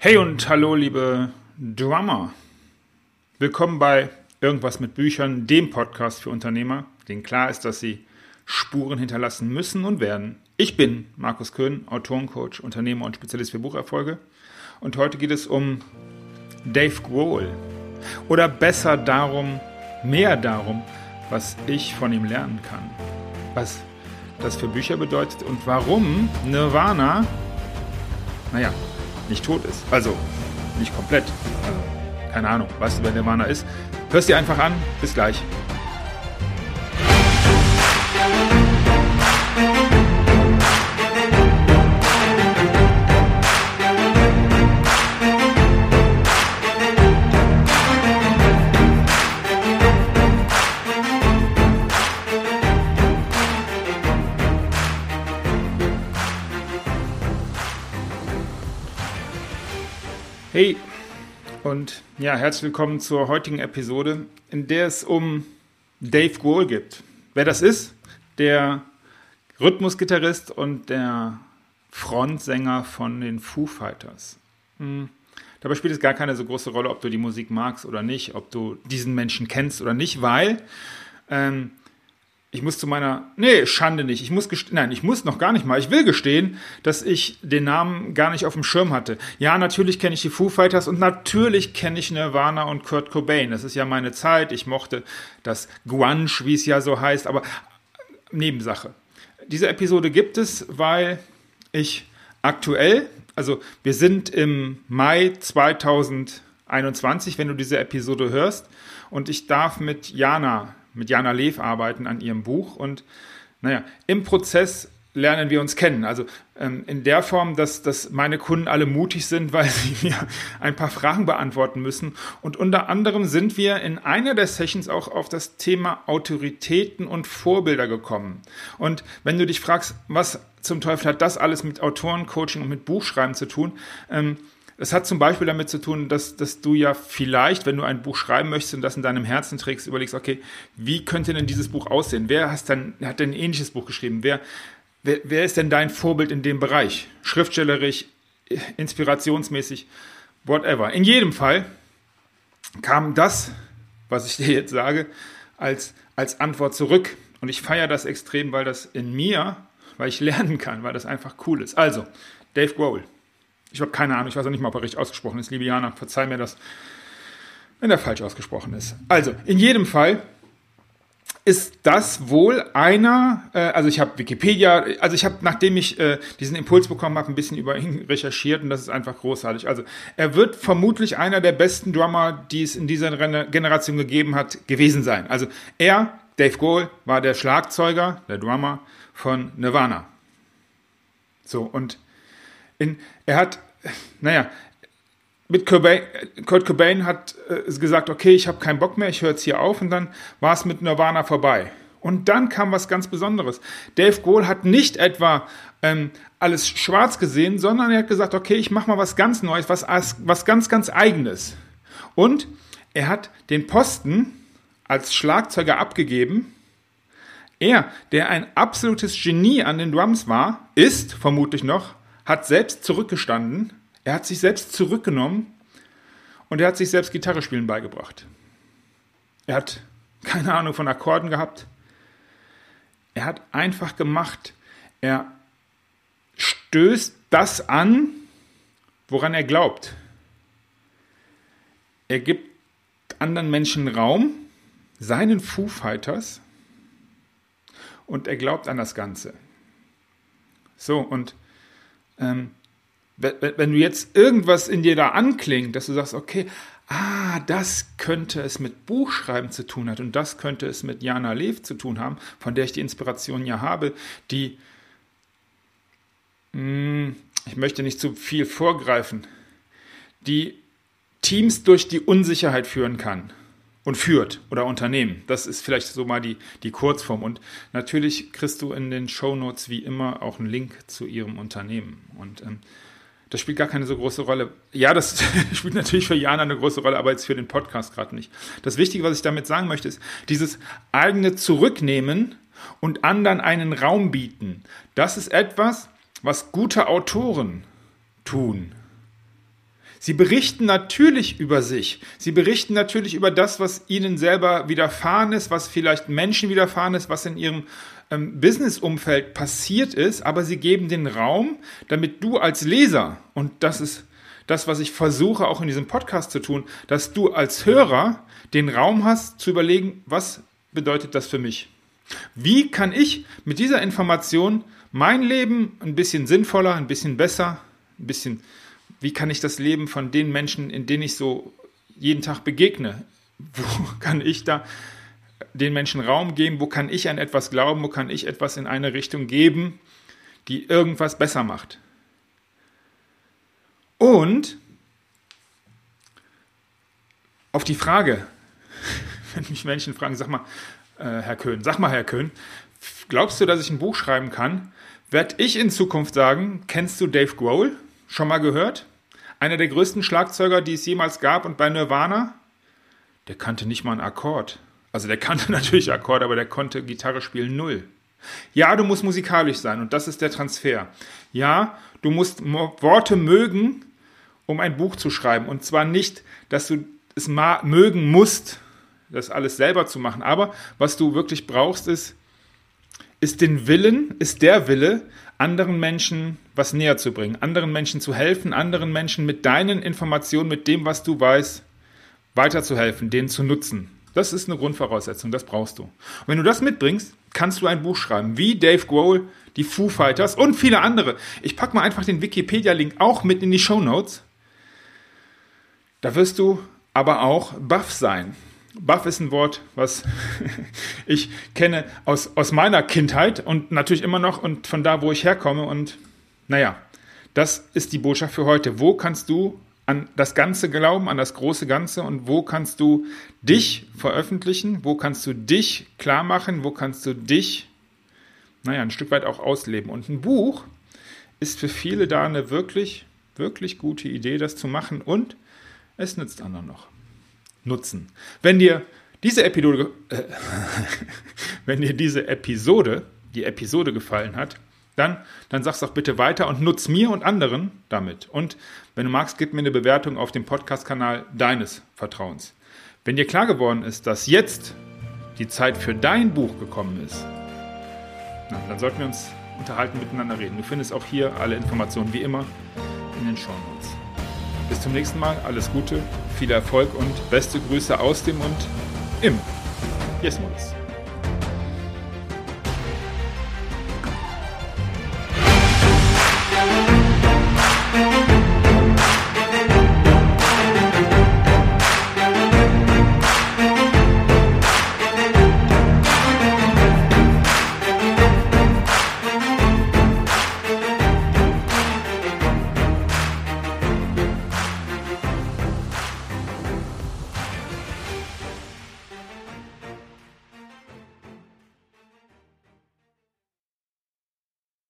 Hey und hallo, liebe Drummer. Willkommen bei Irgendwas mit Büchern, dem Podcast für Unternehmer, denen klar ist, dass sie Spuren hinterlassen müssen und werden. Ich bin Markus Köhn, Autorencoach, Unternehmer und Spezialist für Bucherfolge. Und heute geht es um Dave Grohl. Oder besser darum, mehr darum, was ich von ihm lernen kann. Was das für Bücher bedeutet und warum Nirvana, naja, nicht tot ist. Also nicht komplett. Also, keine Ahnung, weißt du, wer Nirvana ist? Hörst dir einfach an. Bis gleich. Und ja, herzlich willkommen zur heutigen Episode, in der es um Dave Grohl geht. Wer das ist? Der Rhythmusgitarrist und der Frontsänger von den Foo Fighters. Hm. Dabei spielt es gar keine so große Rolle, ob du die Musik magst oder nicht, ob du diesen Menschen kennst oder nicht, weil ähm, ich muss zu meiner, nee, Schande nicht. Ich muss gestehen, nein, ich muss noch gar nicht mal. Ich will gestehen, dass ich den Namen gar nicht auf dem Schirm hatte. Ja, natürlich kenne ich die Foo Fighters und natürlich kenne ich Nirvana und Kurt Cobain. Das ist ja meine Zeit. Ich mochte das Grunge, wie es ja so heißt, aber Nebensache. Diese Episode gibt es, weil ich aktuell, also wir sind im Mai 2021, wenn du diese Episode hörst, und ich darf mit Jana mit Jana Lev arbeiten an ihrem Buch. Und naja, im Prozess lernen wir uns kennen. Also ähm, in der Form, dass, dass meine Kunden alle mutig sind, weil sie mir ein paar Fragen beantworten müssen. Und unter anderem sind wir in einer der Sessions auch auf das Thema Autoritäten und Vorbilder gekommen. Und wenn du dich fragst, was zum Teufel hat das alles mit Autorencoaching und mit Buchschreiben zu tun, ähm, es hat zum Beispiel damit zu tun, dass, dass du ja vielleicht, wenn du ein Buch schreiben möchtest und das in deinem Herzen trägst, überlegst, okay, wie könnte denn dieses Buch aussehen? Wer hat denn, hat denn ein ähnliches Buch geschrieben? Wer, wer, wer ist denn dein Vorbild in dem Bereich? Schriftstellerisch, inspirationsmäßig, whatever. In jedem Fall kam das, was ich dir jetzt sage, als, als Antwort zurück. Und ich feiere das extrem, weil das in mir, weil ich lernen kann, weil das einfach cool ist. Also, Dave Grohl. Ich habe keine Ahnung, ich weiß auch nicht mal, ob er richtig ausgesprochen ist. Jana, verzeih mir das, wenn er falsch ausgesprochen ist. Also, in jedem Fall ist das wohl einer, äh, also ich habe Wikipedia, also ich habe, nachdem ich äh, diesen Impuls bekommen habe, ein bisschen über ihn recherchiert und das ist einfach großartig. Also er wird vermutlich einer der besten Drummer, die es in dieser Generation gegeben hat, gewesen sein. Also er, Dave Grohl, war der Schlagzeuger, der Drummer von Nirvana. So, und in, er hat, naja, mit Cobain, Kurt Cobain hat äh, gesagt, okay, ich habe keinen Bock mehr, ich höre jetzt hier auf und dann war es mit Nirvana vorbei. Und dann kam was ganz Besonderes. Dave Grohl hat nicht etwa ähm, alles schwarz gesehen, sondern er hat gesagt, okay, ich mache mal was ganz Neues, was, was ganz, ganz Eigenes. Und er hat den Posten als Schlagzeuger abgegeben. Er, der ein absolutes Genie an den Drums war, ist vermutlich noch hat selbst zurückgestanden, er hat sich selbst zurückgenommen und er hat sich selbst Gitarre spielen beigebracht. Er hat keine Ahnung von Akkorden gehabt. Er hat einfach gemacht. Er stößt das an, woran er glaubt. Er gibt anderen Menschen Raum, seinen Foo Fighters, und er glaubt an das Ganze. So, und ähm, wenn du jetzt irgendwas in dir da anklingt, dass du sagst, okay, ah, das könnte es mit Buchschreiben zu tun haben und das könnte es mit Jana Lev zu tun haben, von der ich die Inspiration ja habe, die, mh, hm, ich möchte nicht zu viel vorgreifen, die Teams durch die Unsicherheit führen kann und führt oder Unternehmen. Das ist vielleicht so mal die, die Kurzform. Und natürlich kriegst du in den Show Notes wie immer auch einen Link zu ihrem Unternehmen. Und ähm, das spielt gar keine so große Rolle. Ja, das spielt natürlich für Jana eine große Rolle, aber jetzt für den Podcast gerade nicht. Das Wichtige, was ich damit sagen möchte, ist dieses eigene Zurücknehmen und anderen einen Raum bieten. Das ist etwas, was gute Autoren tun. Sie berichten natürlich über sich. Sie berichten natürlich über das, was ihnen selber widerfahren ist, was vielleicht Menschen widerfahren ist, was in ihrem ähm, Businessumfeld passiert ist, aber sie geben den Raum, damit du als Leser, und das ist das, was ich versuche auch in diesem Podcast zu tun, dass du als Hörer den Raum hast zu überlegen, was bedeutet das für mich? Wie kann ich mit dieser Information mein Leben ein bisschen sinnvoller, ein bisschen besser, ein bisschen, wie kann ich das Leben von den Menschen, in denen ich so jeden Tag begegne, wo kann ich da den Menschen Raum geben, wo kann ich an etwas glauben, wo kann ich etwas in eine Richtung geben, die irgendwas besser macht. Und auf die Frage, wenn mich Menschen fragen, sag mal, äh, Herr Köhn, sag mal, Herr Köhn, glaubst du, dass ich ein Buch schreiben kann? Werd ich in Zukunft sagen, kennst du Dave Grohl? Schon mal gehört? Einer der größten Schlagzeuger, die es jemals gab und bei Nirvana? Der kannte nicht mal einen Akkord. Also der kannte natürlich Akkord, aber der konnte Gitarre spielen null. Ja, du musst musikalisch sein und das ist der Transfer. Ja, du musst Worte mögen, um ein Buch zu schreiben. Und zwar nicht, dass du es mögen musst, das alles selber zu machen. Aber was du wirklich brauchst, ist, ist den Willen, ist der Wille, anderen Menschen was näher zu bringen, anderen Menschen zu helfen, anderen Menschen mit deinen Informationen, mit dem, was du weißt, weiterzuhelfen, denen zu nutzen. Das ist eine Grundvoraussetzung, das brauchst du. Und wenn du das mitbringst, kannst du ein Buch schreiben, wie Dave Grohl, die Foo Fighters und viele andere. Ich packe mal einfach den Wikipedia-Link auch mit in die Show Notes. Da wirst du aber auch baff sein. Baff ist ein Wort, was ich kenne aus, aus meiner Kindheit und natürlich immer noch und von da, wo ich herkomme. Und naja, das ist die Botschaft für heute. Wo kannst du an das Ganze glauben, an das große Ganze und wo kannst du dich veröffentlichen? Wo kannst du dich klar machen? Wo kannst du dich, naja, ein Stück weit auch ausleben? Und ein Buch ist für viele da eine wirklich, wirklich gute Idee, das zu machen und es nützt anderen noch. Nutzen. Wenn dir diese Episode, äh, wenn dir diese Episode, die Episode gefallen hat, dann, dann sag's doch bitte weiter und nutz mir und anderen damit. Und wenn du magst, gib mir eine Bewertung auf dem Podcast-Kanal deines Vertrauens. Wenn dir klar geworden ist, dass jetzt die Zeit für dein Buch gekommen ist, na, dann sollten wir uns unterhalten, miteinander reden. Du findest auch hier alle Informationen wie immer in den Show Notes. Bis zum nächsten Mal, alles Gute, viel Erfolg und beste Grüße aus dem und im. Yes.